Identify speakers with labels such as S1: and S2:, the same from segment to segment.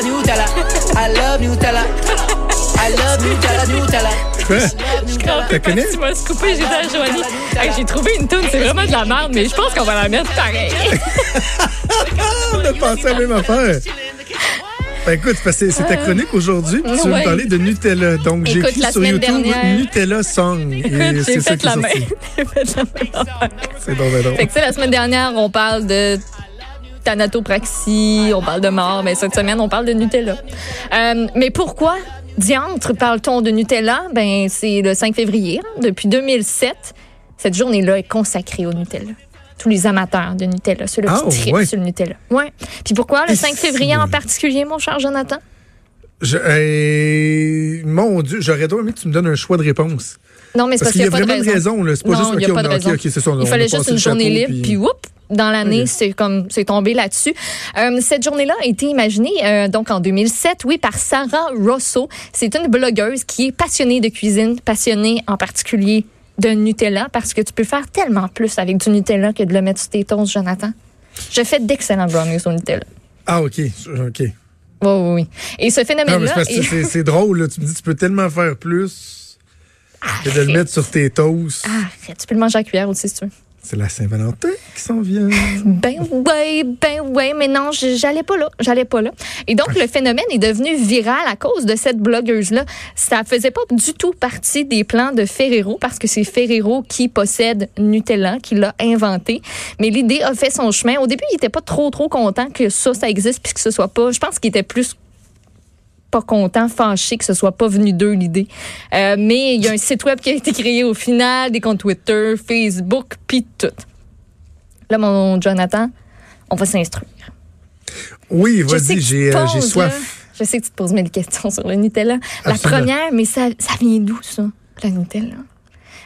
S1: Nutella, Nutella. I love Nutella. I love Nutella, Nutella.
S2: Je comprends pas
S3: connais?
S2: que tu m'as scoopé, j'ai dit à Joanie. Hey, J'ai trouvé une toune, c'est vraiment de la merde, mais je pense qu'on va la mettre pareil.
S3: On a pensé à la même affaire. Ben écoute, parce que c'est ta chronique aujourd'hui, puis tu veux
S2: Ouais.
S3: me parler de Nutella. Donc j'ai écrit
S2: la
S3: sur YouTube
S2: dernière-
S3: Nutella Song.
S2: Écoute,
S3: c'est
S2: j'ai fait la. J'ai fait la même.
S3: C'est donc ben drôle.
S2: Fait que, tu sais, la semaine dernière, on parle de thanatopraxie, on parle de mort, mais cette semaine, on parle de Nutella. Euh, mais pourquoi, diantre, parle-t-on de Nutella? Ben, c'est le 5 février. hein. Depuis 2007, cette journée-là est consacrée au Nutella. Tous les amateurs de Nutella, ceux-là
S3: Ah,
S2: qui
S3: ouais.
S2: sur le Nutella. Ouais. Puis pourquoi le
S3: Et
S2: 5
S3: si,
S2: février en particulier, mon cher Jonathan?
S3: Je, euh, mon Dieu, j'aurais dû aimé que tu me donnes un choix de réponse.
S2: Non, mais c'est
S3: Parce
S2: parce
S3: qu'il y a
S2: pas
S3: vraiment
S2: de
S3: une
S2: raison.
S3: C'est pas
S2: Non,
S3: juste
S2: il y a
S3: OK,
S2: pas de
S3: on a-
S2: raison.
S3: OK, OK, c'est ça. on-
S2: Il fallait juste une journée libre,
S3: puis-
S2: puis whoop, dans l'année, c'est comme c'est tombé là-dessus. Euh, cette journée-là a été imaginée euh, donc en 2007, oui, par Sarah Rosso. C'est une blogueuse qui est passionnée de cuisine, passionnée en particulier de Nutella, parce que tu peux faire tellement plus avec du Nutella que de le mettre sur tes toasts, Jonathan. Je fais d'excellents brownies au Nutella.
S3: Ah, OK. OK.
S2: Oui, oui, oui. Et ce phénomène-là...
S3: c'est
S2: est-
S3: drôle. là. Tu me dis, tu peux tellement faire plus que de le mettre sur tes toasts.
S2: Ah, arrête, tu peux le manger à cuillère aussi, si tu veux.
S3: C'est la Saint-Valentin qui s'en vient.
S2: Ben ouais, ben ouais, mais non, j'allais pas là, j'allais pas là. Et donc le phénomène est devenu viral à cause de cette blogueuse là. Ça faisait pas du tout partie des plans de Ferrero parce que c'est Ferrero qui possède Nutella, qui l'a inventé. Mais l'idée a fait son chemin. Au début, il était pas trop trop content que ça ça existe puis que ce soit pas. Je pense qu'il était plus pas content, fâché que ce soit pas venu d'eux l'idée. Euh, mais il y a un site web qui a été créé au final, des comptes Twitter, Facebook, puis tout. Là, mon Jonathan, on va s'instruire.
S3: Oui, vas-y, j'ai euh, soif.
S2: là. Je sais que tu te poses mille questions sur le Nutella. La première, mais ça, ça vient d'où, ça, le Nutella?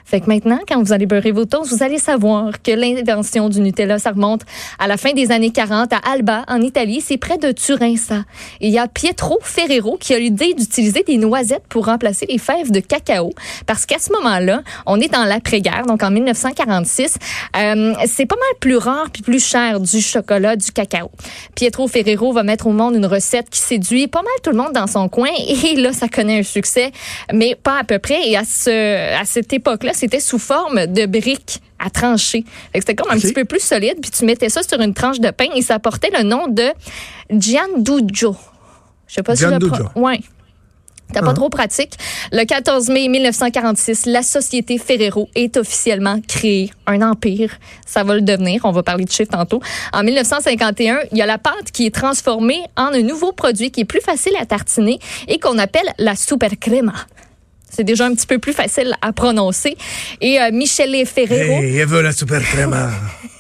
S2: Fait que maintenant, quand vous allez beurrer vos toasts, vous allez savoir que l'invention du Nutella, ça remonte à la fin des années 40 à Alba, en Italie. C'est près de Turin, ça. Il y a Pietro Ferrero qui a l'idée d'utiliser des noisettes pour remplacer les fèves de cacao. Parce qu'à ce moment-là, on est dans l'après-guerre, donc en 1946. Euh, c'est pas mal plus rare puis plus cher du chocolat, du cacao. Pietro Ferrero va mettre au monde une recette qui séduit pas mal tout le monde dans son coin. Et là, ça connaît un succès, mais pas à peu près. Et à, ce, à cette époque-là, c'était sous forme de briques à trancher. C'était comme un petit peu plus solide, puis tu mettais ça sur une tranche de pain et ça portait le nom de Giandujo. Je sais pas si je le
S3: Giandujo.
S2: Ouais. T'as pas
S3: Ah.
S2: trop pratique. Le 14 mai 1946, la société Ferrero est officiellement créée. Un empire. Ça va le devenir. On va parler de chiffres tantôt. En 1951, il y a la pâte qui est transformée en un nouveau produit qui est plus facile à tartiner et qu'on appelle la super crema. C'est déjà un petit peu plus facile à prononcer. Et euh, Michele Ferrero,
S3: Hey, la super crema.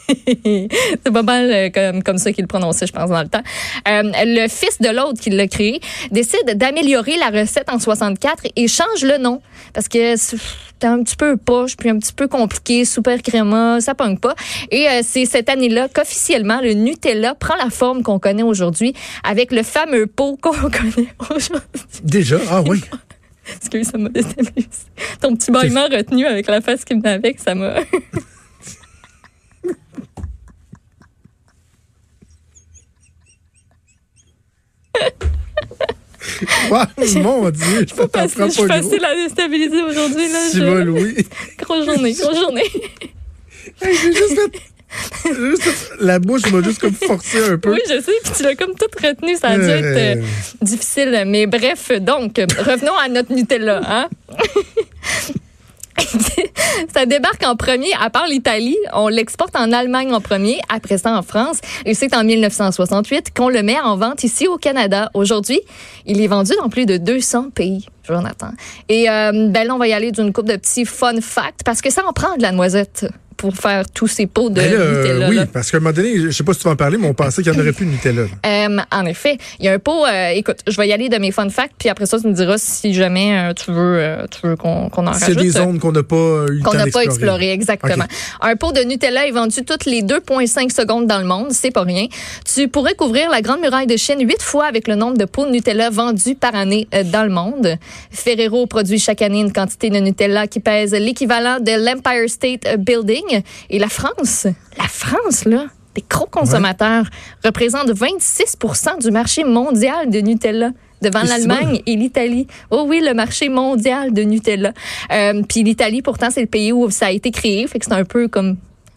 S2: c'est pas mal euh, comme, comme ça qu'il le prononçait, je pense, dans le temps. Euh, le fils de l'autre qui l'a créé décide d'améliorer la recette en 64 et change le nom parce que c'est c'était un petit peu poche puis un petit peu compliqué, super créma, ça pogne pas. Et euh, c'est cette année-là qu'officiellement le Nutella prend la forme qu'on connaît aujourd'hui avec le fameux pot qu'on connaît aujourd'hui.
S3: Déjà? Ah oui.
S2: Excuse, ça m'a déstabilisé. Ton petit bâillement retenu avec la face qui venait avec, ça m'a...
S3: Ouais, mon Dieu, je prends
S2: Facile, je suis
S3: pas
S2: facile à déstabiliser aujourd'hui. Là, je-
S3: Louis.
S2: Grosse journée, grosse journée.
S3: Hey, J'ai juste fait... juste La bouche m'a juste comme forcé un peu.
S2: Oui, je sais, puis tu l'as comme tout retenu, ça a dû
S3: Euh.
S2: être euh, difficile. Mais bref, donc, revenons à notre Nutella. Hein? ça débarque en premier, à part l'Italie, on l'exporte en Allemagne en premier, après ça en France, et c'est en 1968 qu'on le met en vente ici au Canada. Aujourd'hui, il est vendu dans plus de 200 pays, Jonathan. Et euh, ben là, on va y aller d'une coupe de petits fun facts, parce que ça en prend de la noisette pour faire tous ces pots de
S3: Ben là,
S2: Nutella.
S3: oui,
S2: là.
S3: parce qu'à un moment donné, je sais pas si tu vas en parler, mais on pensait qu'il n'y en aurait plus de Nutella.
S2: Euh, en effet, il y a un pot. euh, écoute, je vais y aller de mes fun facts, puis après ça, tu me diras si jamais euh, tu veux, euh, tu veux qu'on qu'on en rajoute.
S3: des zones qu'on n'a pas euh, eu
S2: qu'on n'a pas exploré, exactement. Un pot de Nutella est vendu toutes les 2,5 secondes dans le monde, c'est pas rien. Tu pourrais couvrir la Grande Muraille de Chine huit fois avec le nombre de pots de Nutella vendus par année euh, dans le monde. Ferrero produit chaque année une quantité de Nutella qui pèse l'équivalent de l'Empire State Building. Et la France, la France, là, des gros consommateurs, représentent 26 du marché mondial de Nutella devant l'Allemagne et l'Italie. Oh oui, le marché mondial de Nutella. Euh, Puis l'Italie, pourtant, c'est le pays où ça a été créé, fait que c'est un peu comme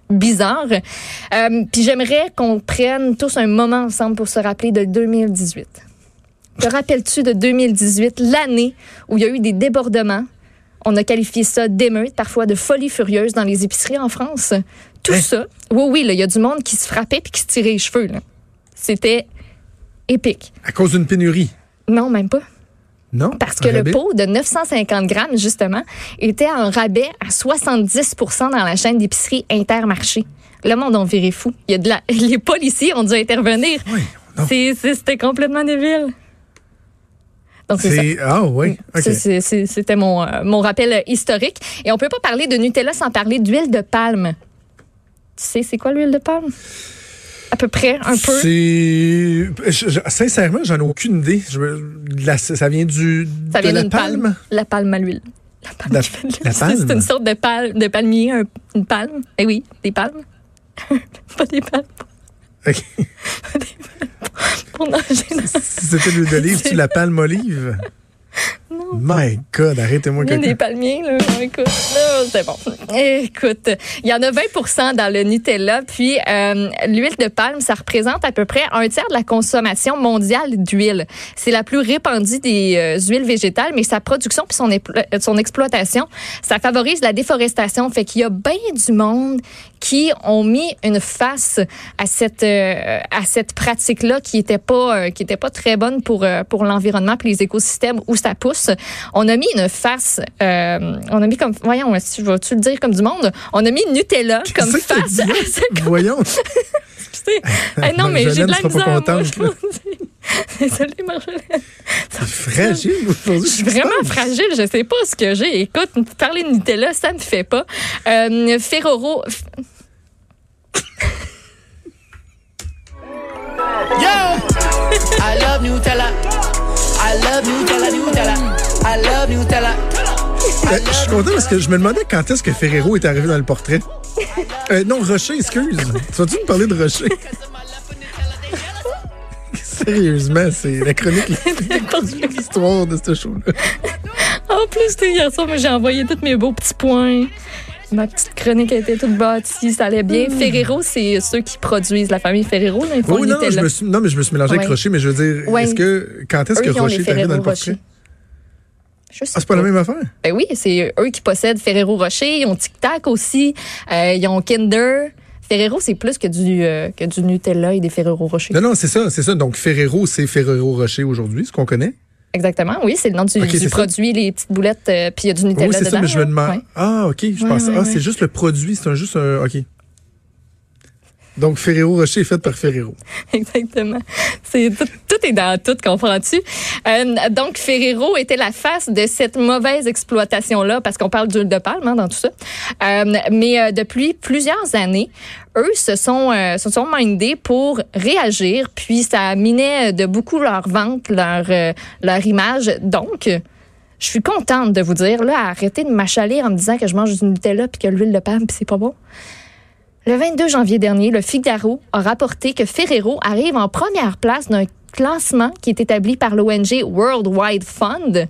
S2: bizarre. Euh, Puis j'aimerais qu'on prenne tous un moment ensemble pour se rappeler de 2018. Te rappelles-tu de 2018, l'année où il y a eu des débordements? On a qualifié ça d'émeute, parfois de folie furieuse dans les épiceries en France. Tout
S3: Hein?
S2: ça, oui, oui, il y a du monde qui se frappait puis qui se tirait les cheveux. C'était épique.
S3: À cause d'une pénurie.
S2: Non, même pas.
S3: Non?
S2: Parce que le pot de 950 grammes, justement, était en rabais à 70% dans la chaîne d'épicerie Intermarché. Le monde en viré fou. Il y a de la... Les policiers ont dû intervenir.
S3: Oui,
S2: C'était complètement débile.
S3: Ah, oui. OK.
S2: C'est- c'est- c'est- C'était mon, euh, mon rappel euh, historique. Et on peut pas parler de Nutella sans parler d'huile de palme. Tu sais, c'est quoi l'huile de palme? À peu près, un peu?
S3: C'est. je- je- sincèrement, j'en ai aucune idée. Je la- ça vient du.
S2: Ça
S3: de
S2: vient
S3: la
S2: d'une palme. La palme à l'huile. La palme
S3: La- la
S2: C'est- C'est
S3: palme?
S2: une sorte de, palme, de palmier, un- une palme. Eh oui, des palmes. pas des palmes
S3: OK.
S2: pour nager. dans-
S3: Si c'était l'huile d'olive, tu la palme olive?
S2: Non.
S3: My God, arrêtez-moi
S2: a des
S3: quelqu'un.
S2: palmiers, là. Écoute, là, c'est bon. Écoute, il y en a 20% dans le Nutella. Puis, euh, l'huile de palme, ça représente à peu près un tiers de la consommation mondiale d'huile. C'est la plus répandue des euh, huiles végétales, mais sa production puis son exploitation, ça favorise la déforestation. Fait qu'il y a bien du monde qui ont mis une face à cette euh, à cette pratique là qui était pas euh, qui était pas très bonne pour euh, pour l'environnement puis les écosystèmes où ça pousse. On a mis une face euh, on a mis comme voyons tu vas tu le dire comme du monde, on a mis Nutella comme face à ce
S3: Voyons.
S2: côté. Eh non mais j'ai de la
S3: sera pas
S2: misère. moi, je. Désolée Marjolaine.
S3: C'est fragile aujourd'hui.
S2: Je suis vraiment fragile, je sais pas ce que j'ai. Écoute, parler de Nutella, ça me fait pas. Euh, Ferrero,
S1: Yo! I love Nutella. I love Nutella, Nutella. I love Nutella.
S3: Euh, je suis content parce que je me demandais quand est-ce que Ferrero est arrivé dans le portrait. Euh, non, Rocher, excuse. Tu vas-tu me parler de Rocher? Sérieusement, c'est la chronique l'histoire de ce show-là.
S2: En plus, tu sais, hier soir, j'ai envoyé tous mes beaux petits points. Ma petite chronique a été toute bâtie, ça allait bien. Ferrero, c'est ceux qui produisent la famille Ferrero. Là,
S3: Hmm.
S2: Le
S3: non, je me suis, non, mais je me suis mélangé avec. Rocher, mais je veux dire,
S2: Ouais.
S3: est-ce que, quand est-ce que Rocher est arrivé dans le portrait? Ah, c'est pas la même affaire?
S2: Ben oui, c'est eux qui possèdent Ferrero Rocher. Ils ont Tic Tac aussi. Euh, ils ont Kinder. Ferrero, c'est plus que du, euh, que du Nutella et des Ferrero Rocher.
S3: Non, non, c'est ça, c'est ça. Donc, Ferrero, c'est Ferrero Rocher aujourd'hui, ce qu'on connaît.
S2: Exactement, oui, c'est le nom du, du
S3: ça.
S2: produit, les petites boulettes, euh, puis il y a du Nutella
S3: oui, c'est ça, mais je me demande.
S2: Ouais.
S3: Ah, OK, je
S2: Ouais,
S3: pense.
S2: ouais,
S3: ah, c'est juste le produit, c'est un, juste un. OK. Donc, Ferrero Rocher est fait par Ferrero.
S2: Exactement. C'est tout, est dans tout, comprends-tu? Euh, donc, Ferrero était la face de cette mauvaise exploitation-là, parce qu'on parle d'huile de palme hein, dans tout ça. Euh, mais euh, depuis plusieurs années, eux se sont, se sont mindés pour réagir, puis ça minait de beaucoup leur vente, leur, leur image. Donc, je suis contente de vous dire, là, arrêtez de m'achaler en me disant que je mange du Nutella puis que l'huile de palme, puis c'est pas bon. Le 22 janvier dernier, le Figaro a rapporté que Ferrero arrive en première place d'un classement qui est établi par l'ONG World Wide Fund.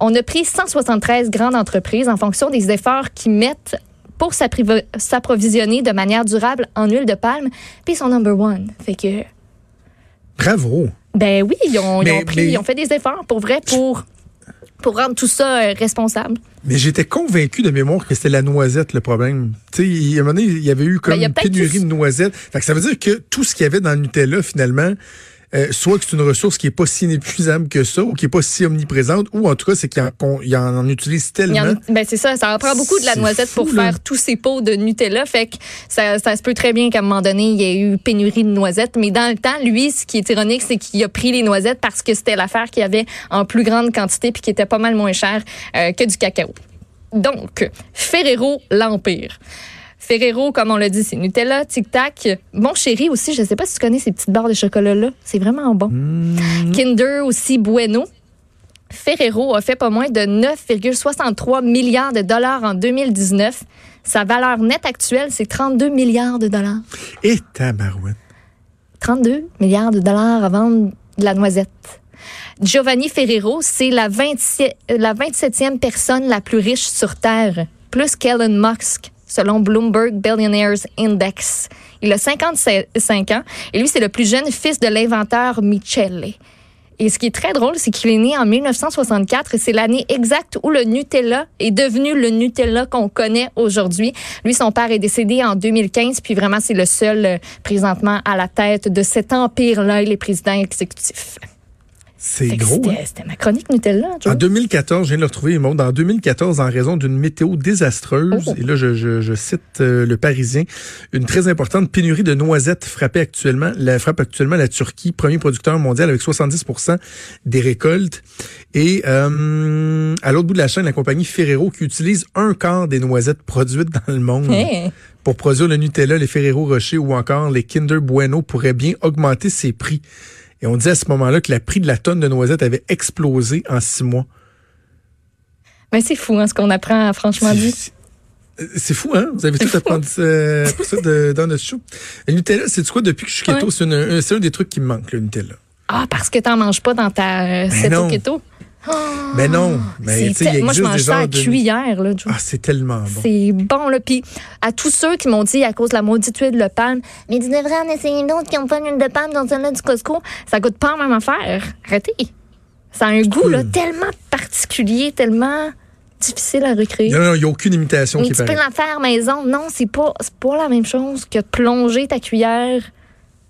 S2: On a pris 173 grandes entreprises en fonction des efforts qu'ils mettent pour s'approvisionner de manière durable en huile de palme, puis ils sont number one. Fait que,
S3: Bravo.
S2: ben oui, ils ont, ils
S3: Mais-
S2: ont pris,
S3: mais-
S2: ils ont fait des efforts pour vrai pour, pour rendre tout ça euh, responsable.
S3: Mais j'étais convaincu de mémoire que c'était la noisette le problème. Tu sais, il y a un moment donné, il y avait eu comme
S2: Ben, a
S3: une pénurie de noisettes. Fait que ça veut dire que tout ce qu'il y avait dans le Nutella, finalement, euh, soit que c'est une ressource qui est pas si inépuisable que ça, ou qui est pas si omniprésente, ou en tout cas, c'est qu'il en, en, utilise tellement.
S2: en- ben c'est ça, ça en prend beaucoup de la noisette
S3: fou,
S2: pour
S3: là.
S2: faire tous ces pots de Nutella. Fait que ça, ça se peut très bien qu'à un moment donné, il y ait eu pénurie de noisettes. Mais dans le temps, lui, ce qui est ironique, c'est qu'il a pris les noisettes parce que c'était l'affaire qu'il y avait en plus grande quantité puis qui était pas mal moins cher euh, que du cacao. Donc, Ferrero, l'Empire. Ferrero, comme on l'a dit, c'est Nutella, Tic Tac. Mon chéri aussi, je sais pas si tu connais ces petites barres de chocolat-là. C'est vraiment bon. Kinder aussi, Bueno. Ferrero a fait pas moins de 9,63 milliards de dollars en 2019. Sa valeur nette actuelle, c'est 32 milliards de dollars.
S3: Et tabarouette.
S2: 32 milliards de dollars à vendre de la noisette. Giovanni Ferrero, c'est la, 27, la 27e personne la plus riche sur Terre, plus qu'Elon Musk, selon Bloomberg Billionaires Index. Il a 55 ans et lui, c'est le plus jeune fils de l'inventeur Michele. Et ce qui est très drôle, c'est qu'il est né en 1964 et c'est l'année exacte où le Nutella est devenu le Nutella qu'on connaît aujourd'hui. Lui, son père est décédé en 2015, puis vraiment, c'est le seul euh, présentement à la tête de cet empire-là, il est président exécutif.
S3: C'est gros.
S2: C'était
S3: hein?
S2: c'était ma chronique Nutella, Joe.
S3: En 2014, je viens de le retrouver, Maud, en 2014, en raison d'une météo désastreuse,
S2: Oh.
S3: et là, je, je- je cite euh, le Parisien, une très importante pénurie de noisettes frappait actuellement, la, frappe actuellement la Turquie, premier producteur mondial avec 70 des récoltes. Et euh, à l'autre bout de la chaîne, la compagnie Ferrero qui utilise un quart des noisettes produites dans le monde
S2: Hey.
S3: pour produire le Nutella, les Ferrero Rocher ou encore les Kinder Bueno pourraient bien augmenter ses prix. Et on disait à ce moment-là que le prix de la tonne de noisettes avait explosé en six mois.
S2: Mais c'est fou, hein, ce qu'on apprend, franchement dit.
S3: C'est- C'est fou, hein? Vous avez tout appris ça, appris ça de- dans notre show. Le Nutella, c'est quoi? Depuis que je suis keto,
S2: Ouais.
S3: c'est un, des trucs qui me manque, le Nutella.
S2: Ah, parce que t'en manges pas dans ta euh,
S3: Ben
S2: recette
S3: non.
S2: au keto.
S3: Mais non, mais
S2: C'est
S3: tu sais,
S2: Moi, je mange ça à
S3: de-
S2: cuillère, là, Joe.
S3: Ah, c'est tellement bon.
S2: C'est bon, là. Puis à tous ceux qui m'ont dit à cause de la maudite huile de palme, mais tu devrais en essayer d'autres qui ont pas d'huile de palme dans celle-là du Costco. Ça goûte pas la même affaire. Arrêtez. Ça a un goût, là, tellement particulier, tellement difficile à recréer.
S3: Non, non, il n'y a aucune imitation
S2: Mais
S3: qui
S2: tu peux la faire maison. Non, c'est pas, c'est pas la même chose que de plonger ta cuillère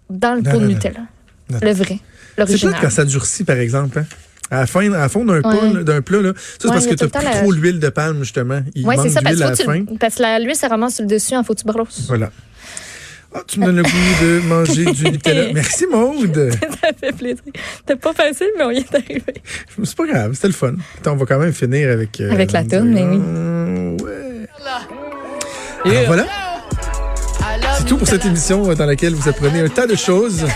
S2: dans le
S3: Non,
S2: pot de
S3: non.
S2: Nutella.
S3: Non.
S2: Le vrai,
S3: C'est
S2: l'original.
S3: plate quand ça durcit, par exemple. Hein? À la fin, à la fin d'un
S2: Ouais.
S3: plat, d'un plat, là, ça, c'est
S2: Ouais,
S3: parce que tu as
S2: la-
S3: trop l'huile de palme, justement.
S2: Oui, c'est ça, parce
S3: à la fin.
S2: parce que l'huile se ramasse sur le dessus, il faut que tu brosses.
S3: Voilà. Ah, tu me donnes le goût de manger du Nutella. Merci, Maude.
S2: ça fait plaisir. C'était pas facile, mais on y est arrivé.
S3: C'est pas grave, c'était le fun. Attends, on va quand même finir avec... euh,
S2: Avec la toune, mais oui.
S3: Ouais. Alors voilà, c'est tout pour cette émission euh, dans laquelle vous apprenez un tas de choses.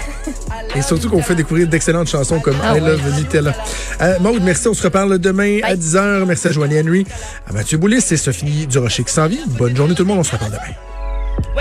S3: Et surtout qu'on fait découvrir d'excellentes chansons comme
S2: Ah
S3: I. Love Nutella. Euh, Maude, merci. On se reparle demain à
S2: Bye.
S3: 10h. Merci à Joanie Henry, à Mathieu Boulis et Sophie Durocher qui s'en vient. Bonne journée tout le monde. On se reparle demain.